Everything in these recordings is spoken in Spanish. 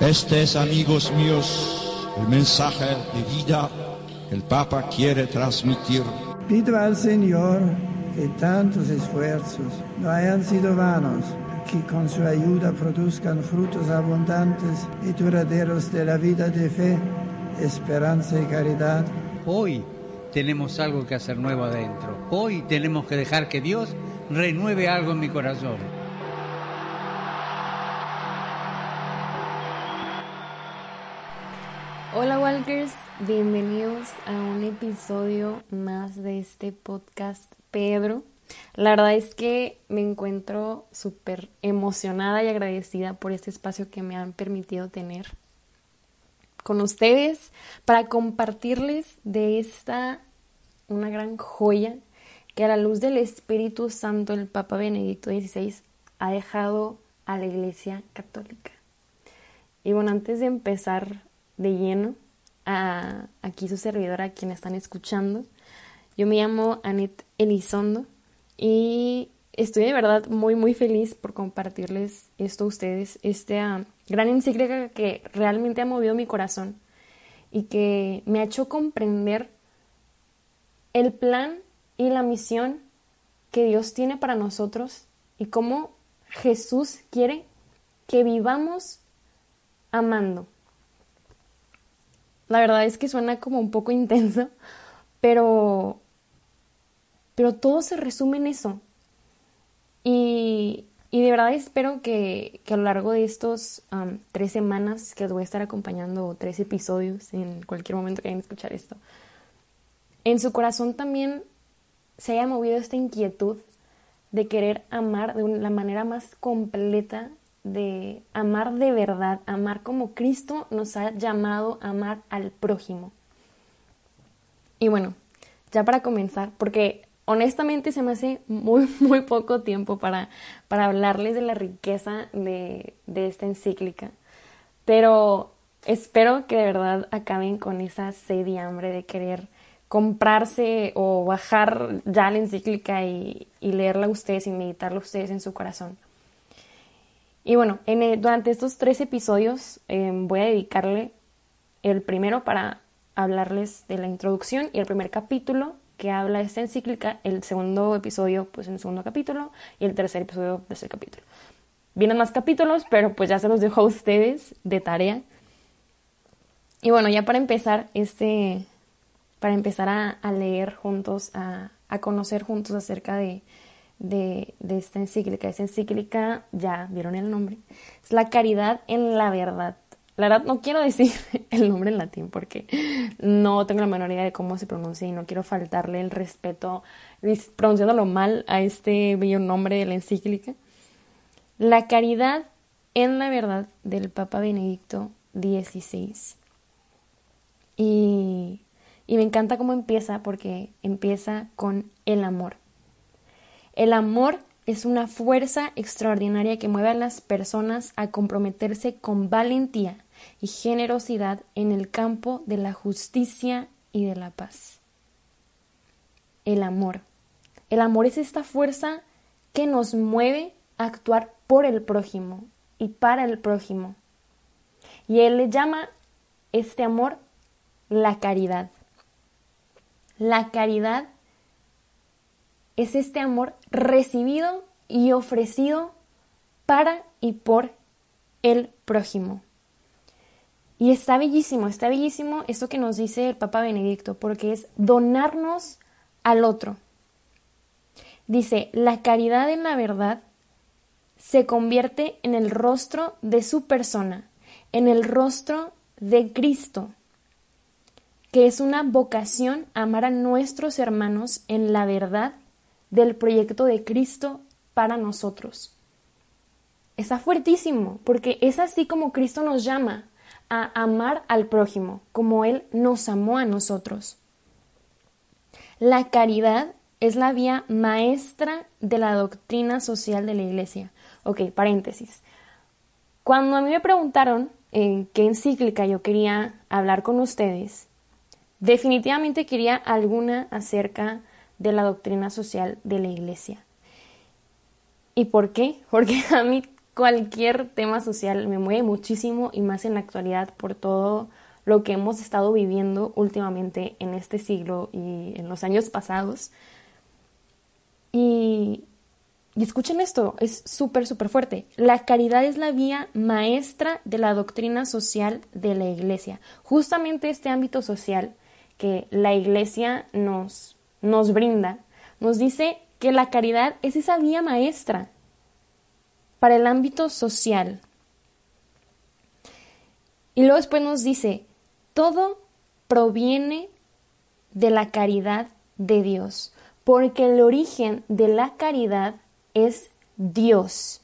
Este es, amigos míos, el mensaje de vida que el Papa quiere transmitir. Pido al Señor que tantos esfuerzos no hayan sido vanos, que con su ayuda produzcan frutos abundantes y duraderos de la vida de fe, esperanza y caridad. Hoy tenemos algo que hacer nuevo adentro. Hoy tenemos que dejar que Dios renueve algo en mi corazón. Hola Walkers, bienvenidos a un episodio más de este podcast Pedro. La verdad es que me encuentro súper emocionada y agradecida por este espacio que me han permitido tener con ustedes para compartirles de esta una gran joya que a la luz del Espíritu Santo el Papa Benedicto XVI ha dejado a la Iglesia Católica. Y bueno, antes de empezar de lleno a aquí su servidora, a quien están escuchando, yo me llamo Anet Elizondo y estoy de verdad muy, muy feliz por compartirles esto a ustedes, esta gran encíclica que realmente ha movido mi corazón y que me ha hecho comprender el plan y la misión que Dios tiene para nosotros y cómo Jesús quiere que vivamos amando. La verdad es que suena como un poco intenso, pero pero todo se resume en eso. Y, de verdad espero que, a lo largo de estos tres semanas que os voy a estar acompañando, tres episodios en cualquier momento que vayan a escuchar esto, en su corazón también se haya movido esta inquietud de querer amar de la manera más completa, de amar de verdad, amar como Cristo nos ha llamado a amar al prójimo. Y bueno, ya para comenzar, porque honestamente se me hace muy, muy poco tiempo para, para hablarles de la riqueza de, de esta encíclica. Pero espero que de verdad acaben con esa sed y hambre de querer comprarse o bajar ya la encíclica y, y leerla a ustedes y meditarla a ustedes en su corazón. Y bueno, en durante estos tres episodios em, voy a dedicarle el primero para hablarles de la introducción y el primer capítulo que habla de esta encíclica, el segundo episodio, pues en el segundo capítulo, y el tercer episodio, tercer capítulo. Vienen más capítulos, pero pues ya se los dejo a ustedes de tarea. Y bueno, ya para empezar, este, para empezar a, leer juntos, a, conocer juntos acerca de, de, de, esta encíclica. Esta encíclica, ya vieron el nombre, es la caridad en la verdad. La verdad no quiero decir el nombre en latín porque no tengo la menor idea de cómo se pronuncia y no quiero faltarle el respeto pronunciándolo mal a este bello nombre de la encíclica. La caridad en la verdad del Papa Benedicto XVI. Y, y me encanta cómo empieza porque empieza con el amor. El amor es una fuerza extraordinaria que mueve a las personas a comprometerse con valentía y generosidad en el campo de la justicia y de la paz. El amor. El amor es esta fuerza que nos mueve a actuar por el prójimo y para el prójimo. Y él le llama este amor la caridad. La caridad es este amor recibido y ofrecido para y por el prójimo. Y está bellísimo, está bellísimo esto que nos dice el Papa Benedicto, porque es donarnos al otro. Dice, la caridad en la verdad se convierte en el rostro de su persona, en el rostro de Cristo, que es una vocación amar a nuestros hermanos en la verdad del proyecto de Cristo para nosotros. Está fuertísimo, porque es así como Cristo nos llama a amar al prójimo como Él nos amó a nosotros. La caridad es la vía maestra de la doctrina social de la Iglesia. Ok, paréntesis. Cuando a mí me preguntaron en qué encíclica yo quería hablar con ustedes, definitivamente quería alguna acerca de la doctrina social de la Iglesia. ¿Y por qué? Porque a mí cualquier tema social me mueve muchísimo y más en la actualidad por todo lo que hemos estado viviendo últimamente en este siglo y en los años pasados. Y, y escuchen esto, es súper, súper fuerte. La caridad es la vía maestra de la doctrina social de la iglesia. Justamente este ámbito social que la iglesia nos, nos brinda, nos dice que la caridad es esa vía maestra para el ámbito social. Y luego después nos dice, todo proviene de la caridad de Dios, porque el origen de la caridad es Dios.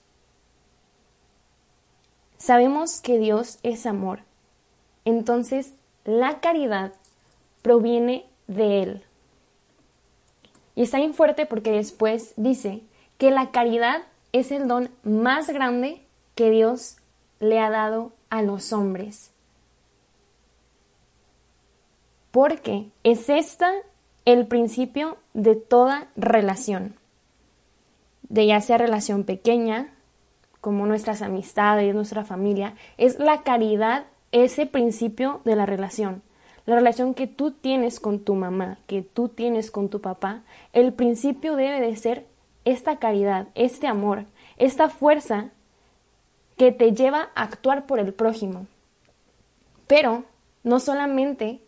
Sabemos que Dios es amor, entonces la caridad proviene de Él. Y está bien fuerte porque después dice que la caridad es el don más grande que Dios le ha dado a los hombres. Porque es esta el principio de toda relación, de ya sea relación pequeña, como nuestras amistades, nuestra familia, es la caridad ese principio de la relación. La relación que tú tienes con tu mamá, que tú tienes con tu papá, el principio debe de ser esta caridad, este amor, esta fuerza que te lleva a actuar por el prójimo. Pero no solamente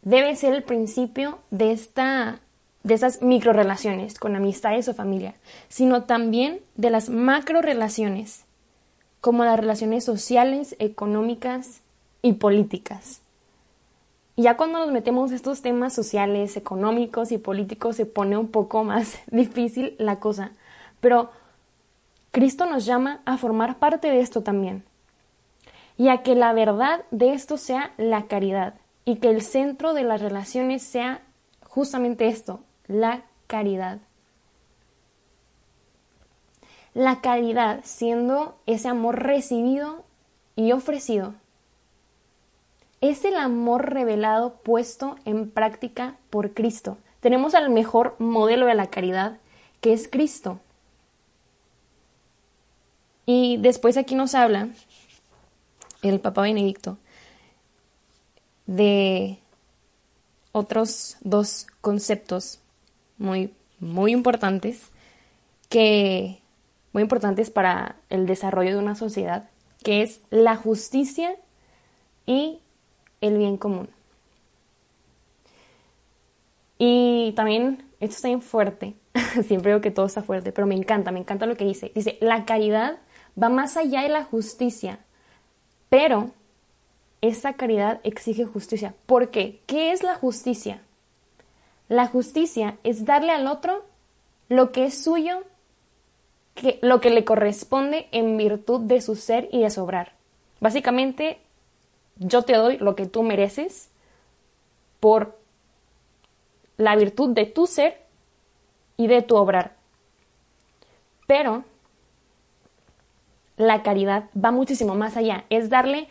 debe ser el principio de esta de esas micro relaciones con amistades o familia, sino también de las macro relaciones, como las relaciones sociales, económicas y políticas. Y ya cuando nos metemos en estos temas sociales, económicos y políticos se pone un poco más difícil la cosa. Pero Cristo nos llama a formar parte de esto también. Y a que la verdad de esto sea la caridad. Y que el centro de las relaciones sea justamente esto, la caridad. La caridad siendo ese amor recibido y ofrecido es el amor revelado puesto en práctica por Cristo. Tenemos al mejor modelo de la caridad, que es Cristo. Y después aquí nos habla el Papa Benedicto de otros dos conceptos muy, muy importantes que muy importantes para el desarrollo de una sociedad, que es la justicia y el bien común. Y también, esto está bien fuerte, siempre digo que todo está fuerte, pero me encanta, me encanta lo que dice. Dice, la caridad va más allá de la justicia, pero esa caridad exige justicia. ¿Por qué? ¿Qué es la justicia? La justicia es darle al otro lo que es suyo, que, lo que le corresponde en virtud de su ser y de sobrar. Básicamente yo te doy lo que tú mereces por la virtud de tu ser y de tu obrar. Pero la caridad va muchísimo más allá, es darle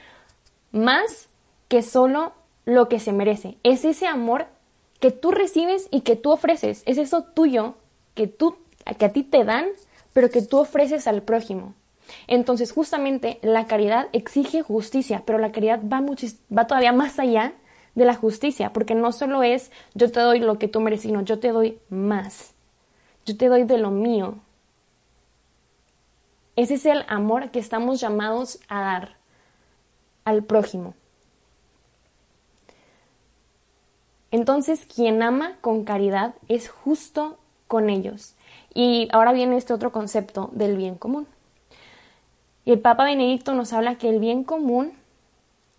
más que solo lo que se merece. Es ese amor que tú recibes y que tú ofreces, es eso tuyo que tú que a ti te dan, pero que tú ofreces al prójimo. Entonces, justamente la caridad exige justicia, pero la caridad va, va todavía más allá de la justicia, porque no solo es yo te doy lo que tú mereces, sino yo te doy más. Yo te doy de lo mío. Ese es el amor que estamos llamados a dar al prójimo. Entonces, quien ama con caridad es justo con ellos. Y ahora viene este otro concepto del bien común. Y el Papa Benedicto nos habla que el bien común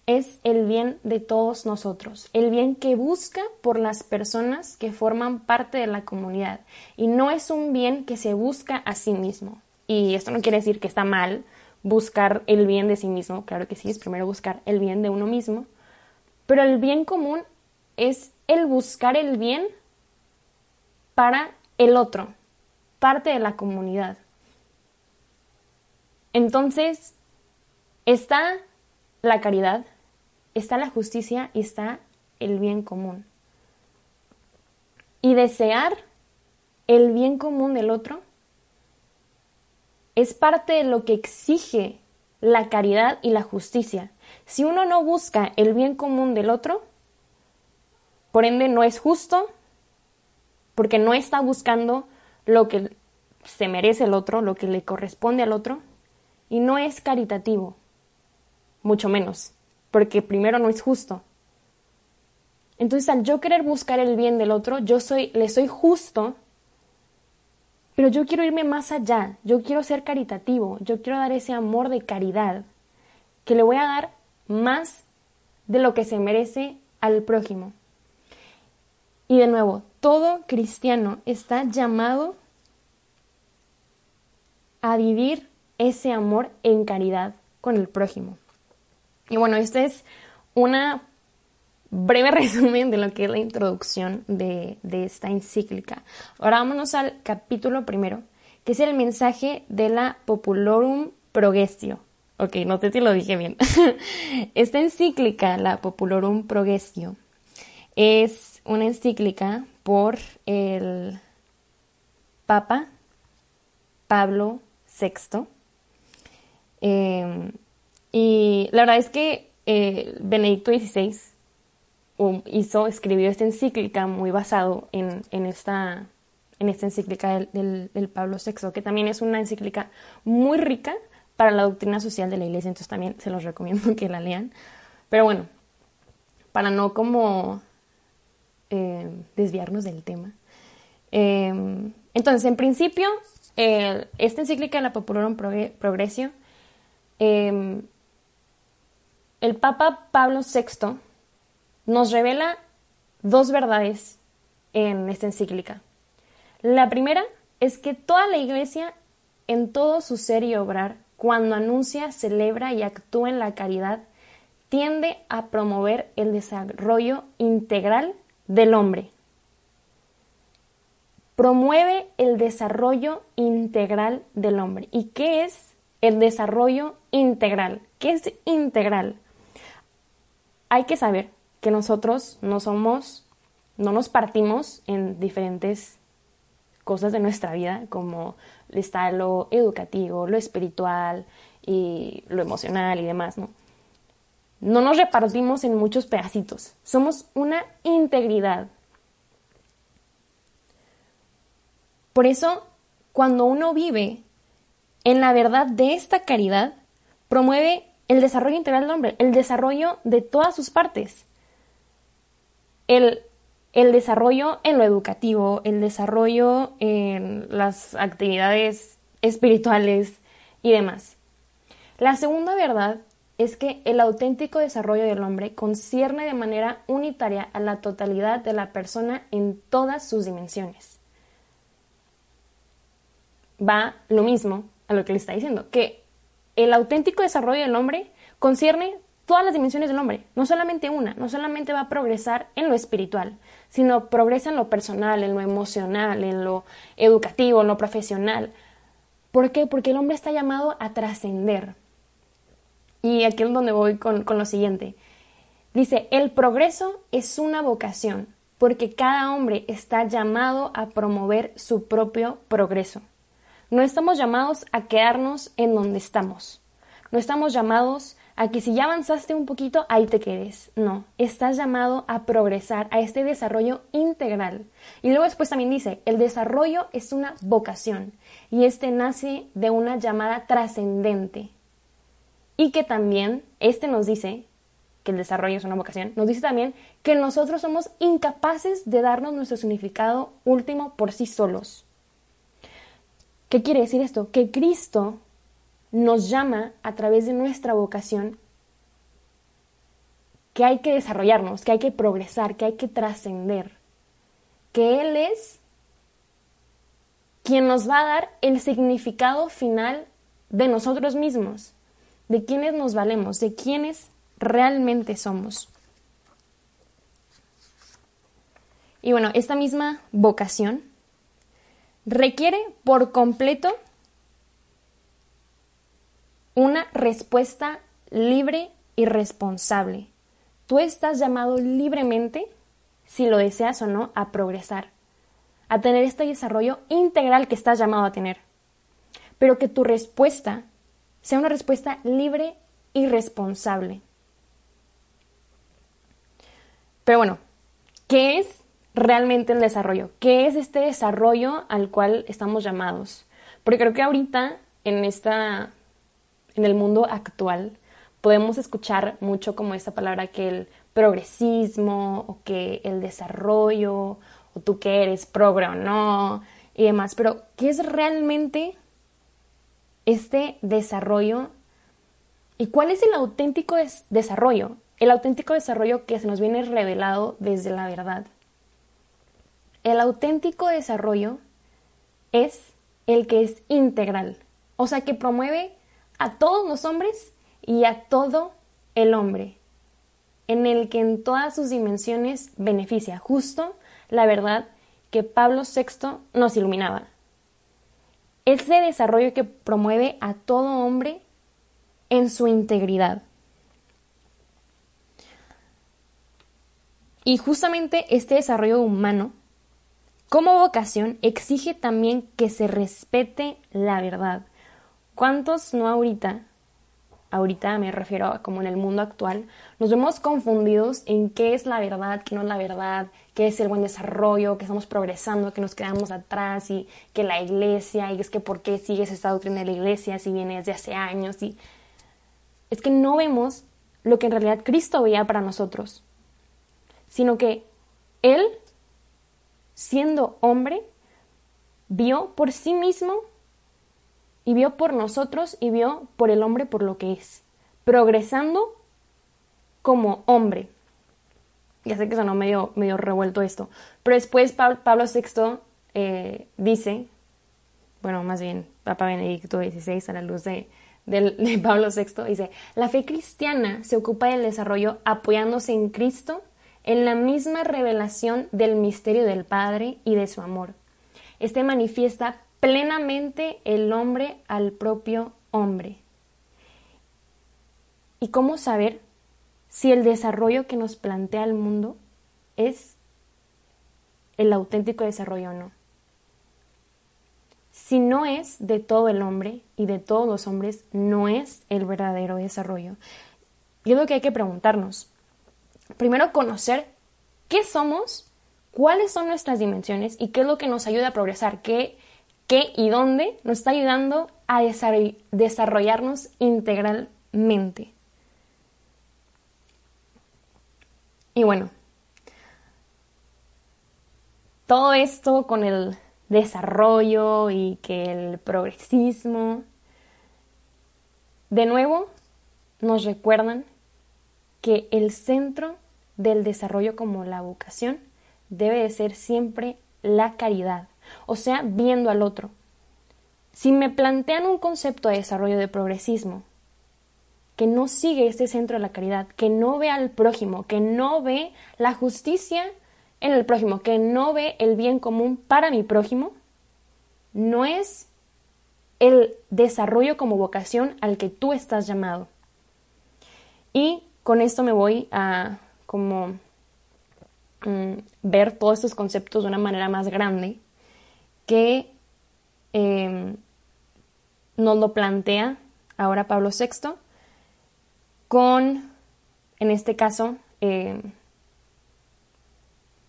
es el bien de todos nosotros, el bien que busca por las personas que forman parte de la comunidad y no es un bien que se busca a sí mismo. Y esto no quiere decir que está mal buscar el bien de sí mismo, claro que sí, es primero buscar el bien de uno mismo, pero el bien común es el buscar el bien para el otro, parte de la comunidad. Entonces, está la caridad, está la justicia y está el bien común. Y desear el bien común del otro es parte de lo que exige la caridad y la justicia. Si uno no busca el bien común del otro, por ende no es justo, porque no está buscando lo que se merece el otro, lo que le corresponde al otro, y no es caritativo, mucho menos, porque primero no es justo. Entonces, al yo querer buscar el bien del otro, yo soy, le soy justo, pero yo quiero irme más allá, yo quiero ser caritativo, yo quiero dar ese amor de caridad, que le voy a dar más de lo que se merece al prójimo. Y de nuevo, todo cristiano está llamado a vivir ese amor en caridad con el prójimo. Y bueno, este es una breve resumen de lo que es la introducción de, esta encíclica. Ahora vámonos al capítulo primero, que es el mensaje de la Populorum Progressio. Ok, no sé si lo dije bien. Esta encíclica, la Populorum Progressio, es una encíclica por el Papa Pablo VI. Em, y la verdad es que eh, Benedicto XVI hizo, escribió esta encíclica muy basado en, esta, en esta encíclica del, Pablo VI, que también es una encíclica muy rica para la doctrina social de la Iglesia, entonces también se los recomiendo que la lean. Pero bueno, para no como eh, desviarnos del tema. Em, entonces, en principio, esta encíclica de la Popularum Progresio, em, el Papa Pablo VI nos revela dos verdades en esta encíclica. La primera es que toda la Iglesia, en todo su ser y obrar, cuando anuncia, celebra y actúa en la caridad, tiende a promover el desarrollo integral del hombre. Promueve el desarrollo integral del hombre. ¿Y qué es el desarrollo integral? ¿Qué es integral? Hay que saber que nosotros no somos, no nos partimos en diferentes cosas de nuestra vida, como está lo educativo, lo espiritual y lo emocional y demás, ¿no? No nos repartimos en muchos pedacitos, somos una integridad. Por eso, cuando uno vive en la verdad de esta caridad, promueve el desarrollo integral del hombre, el desarrollo de todas sus partes. El, desarrollo en lo educativo, el desarrollo en las actividades espirituales y demás. La segunda verdad es que el auténtico desarrollo del hombre concierne de manera unitaria a la totalidad de la persona en todas sus dimensiones. Va lo mismo a lo que le está diciendo, que el auténtico desarrollo del hombre concierne todas las dimensiones del hombre, no solamente una, no solamente va a progresar en lo espiritual, sino progresa en lo personal, en lo emocional, en lo educativo, en lo profesional. ¿Por qué? Porque el hombre está llamado a trascender, y aquí es donde voy con, con lo siguiente. Dice, el progreso es una vocación, porque cada hombre está llamado a promover su propio progreso. No estamos llamados a quedarnos en donde estamos. No estamos llamados a que si ya avanzaste un poquito, ahí te quedes. No, estás llamado a progresar, a este desarrollo integral. Y luego después también dice, el desarrollo es una vocación y este nace de una llamada trascendente y que también este nos dice que el desarrollo es una vocación, nos dice también que nosotros somos incapaces de darnos nuestro significado último por sí solos. ¿Qué quiere decir esto? Que Cristo nos llama a través de nuestra vocación que hay que desarrollarnos, que hay que progresar, que hay que trascender, que Él es quien nos va a dar el significado final de nosotros mismos de quiénes nos valemos, de quiénes realmente somos. Y bueno, esta misma vocación requiere por completo una respuesta libre y responsable. Tú estás llamado libremente, si lo deseas o no, a progresar, a tener este desarrollo integral que estás llamado a tener. pero que tu respuesta sea una respuesta libre y responsable. Pero bueno, ¿qué es realmente el desarrollo? ¿Qué es este desarrollo al cual estamos llamados? Porque creo que ahorita en esta en el mundo actual podemos escuchar mucho como esta palabra que el progresismo o que el desarrollo o tú que eres progre o no y demás, pero ¿qué es realmente este desarrollo y cuál es el auténtico desarrollo? El auténtico desarrollo que se nos viene revelado desde la verdad. El auténtico desarrollo es el que es integral, o sea, que promueve a todos los hombres y a todo el hombre, en el que en todas sus dimensiones beneficia justo la verdad que Pablo VI nos iluminaba. Ese desarrollo que promueve a todo hombre en su integridad. Y justamente este desarrollo humano, como vocación, exige también que se respete la verdad. ¿Cuántos no ahorita, ahorita me refiero como en el mundo actual, nos vemos confundidos en qué es la verdad, qué no es la verdad, qué es el buen desarrollo, que estamos progresando, que nos quedamos atrás y que la iglesia, y es que por qué sigues esta doctrina de la iglesia si viene desde hace años y es que no vemos lo que en realidad Cristo veía para nosotros sino que Él, siendo hombre, vio por sí mismo y vio por nosotros y vio por el hombre por lo que es, progresando como hombre. Ya sé que sonó medio, medio revuelto esto, pero después Pablo, VI eh, dice, bueno, más bien Papa Benedicto XVI a la luz de, de Pablo VI, dice, la fe cristiana se ocupa del desarrollo apoyándose en Cristo en la misma revelación del misterio del Padre y de su amor. Este manifiesta plenamente el hombre al propio hombre. ¿Y cómo saber si el desarrollo que nos plantea el mundo es el auténtico desarrollo o no? Si no es de todo el hombre y de todos los hombres, no es el verdadero desarrollo. Y es lo que hay que preguntarnos primero conocer qué somos, cuáles son nuestras dimensiones y qué es lo que nos ayuda a progresar, qué, qué y dónde nos está ayudando a desarrollarnos integralmente. Y bueno, todo esto con el desarrollo y que el progresismo, de nuevo, nos recuerdan que el centro del desarrollo como la vocación debe de ser siempre la caridad, o sea, viendo al otro. Si me plantean un concepto de desarrollo de progresismo que no sigue este centro de la caridad, que no ve al prójimo, que no ve la justicia en el prójimo, que no ve el bien común para mi prójimo, no es el desarrollo como vocación al que tú estás llamado. Y con esto me voy a como mm, ver todos estos conceptos de una manera más grande que em, nos lo plantea ahora Pablo VI con, en este caso, em,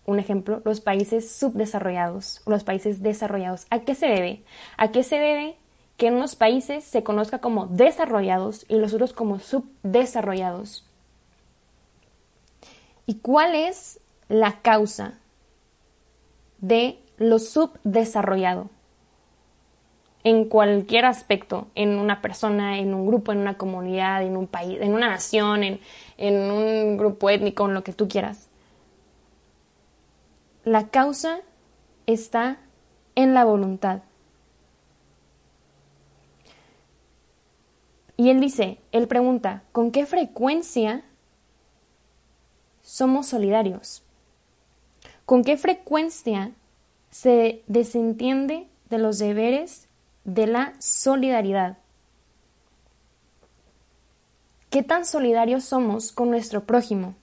un ejemplo, los países subdesarrollados, los países desarrollados. ¿A qué se debe? ¿A qué se debe que en unos países se conozca como desarrollados y los otros como subdesarrollados? ¿Y cuál es la causa de lo subdesarrollado? En cualquier aspecto, en una persona, en un grupo, en una comunidad, en un país, en una nación, en, en un grupo étnico, en lo que tú quieras. La causa está en la voluntad. Y él dice, él pregunta, ¿con qué frecuencia somos solidarios? ¿Con qué frecuencia se desentiende de los deberes de la solidaridad? ¿Qué tan solidarios somos con nuestro prójimo?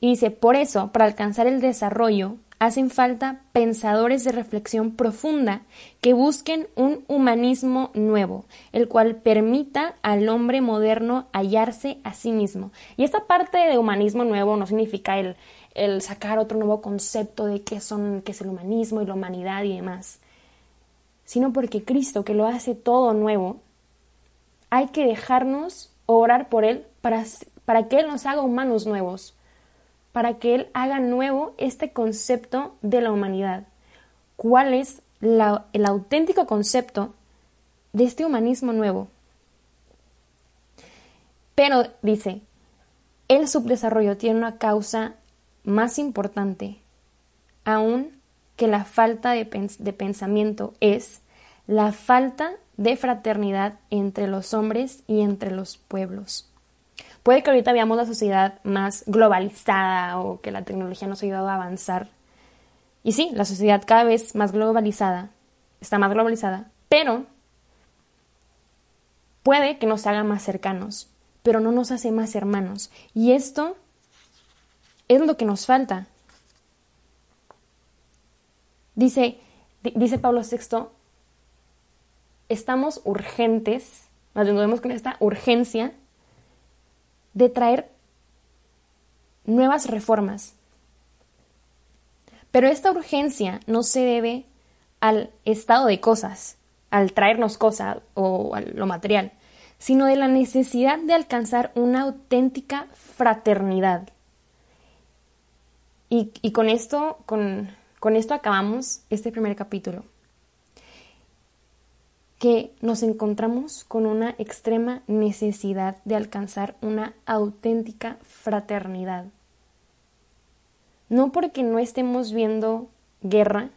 Y dice, por eso, para alcanzar el desarrollo, hacen falta pensadores de reflexión profunda que busquen un humanismo nuevo, el cual permita al hombre moderno hallarse a sí mismo. Y esta parte de humanismo nuevo no significa el, el sacar otro nuevo concepto de qué, son, qué es el humanismo y la humanidad y demás, sino porque Cristo, que lo hace todo nuevo, hay que dejarnos orar por Él para, para que Él nos haga humanos nuevos para que Él haga nuevo este concepto de la humanidad. ¿Cuál es el auténtico concepto de este humanismo nuevo? Pero dice, el subdesarrollo tiene una causa más importante aún que la falta de, de pensamiento es la falta de fraternidad entre los hombres y entre los pueblos. Puede que ahorita veamos la sociedad más globalizada o que la tecnología nos ha ayudado a avanzar. Y sí, la sociedad cada vez más globalizada, está más globalizada, pero puede que nos haga más cercanos, pero no nos hace más hermanos. Y esto es lo que nos falta. Dice, dice Pablo VI, estamos urgentes, nos vemos con esta urgencia de traer nuevas reformas. Pero esta urgencia no se debe al estado de cosas, al traernos cosas o a lo material, sino de la necesidad de alcanzar una auténtica fraternidad. Y, con esto, con esto acabamos este primer capítulo que nos encontramos con una extrema necesidad de alcanzar una auténtica fraternidad. No porque no estemos viendo guerra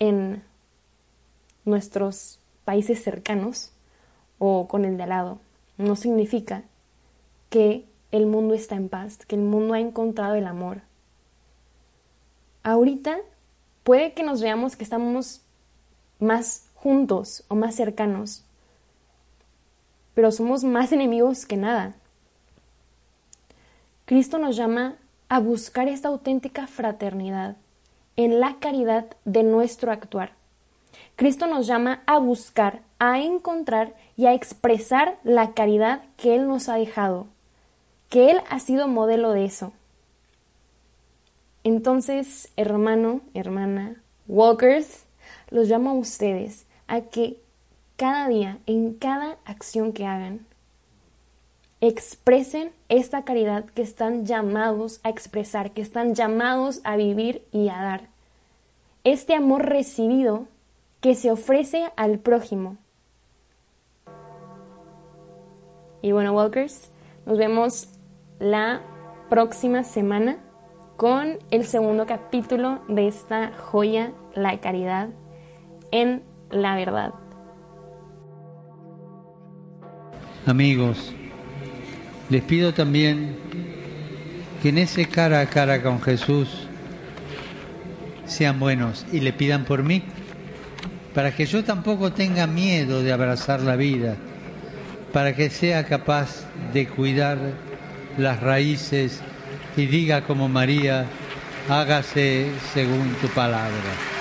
en nuestros países cercanos o con el de al lado, no significa que el mundo está en paz, que el mundo ha encontrado el amor. Ahorita puede que nos veamos que estamos más juntos o más cercanos, pero somos más enemigos que nada. Cristo nos llama a buscar esta auténtica fraternidad en la caridad de nuestro actuar. Cristo nos llama a buscar, a encontrar y a expresar la caridad que Él nos ha dejado, que Él ha sido modelo de eso. Entonces, hermano, hermana, walkers, los llamo a ustedes a que cada día, en cada acción que hagan, expresen esta caridad que están llamados a expresar, que están llamados a vivir y a dar. Este amor recibido que se ofrece al prójimo. Y bueno, Walkers, nos vemos la próxima semana con el segundo capítulo de esta joya, la caridad en la verdad. Amigos, les pido también que en ese cara a cara con Jesús sean buenos y le pidan por mí, para que yo tampoco tenga miedo de abrazar la vida, para que sea capaz de cuidar las raíces y diga como María, hágase según tu palabra.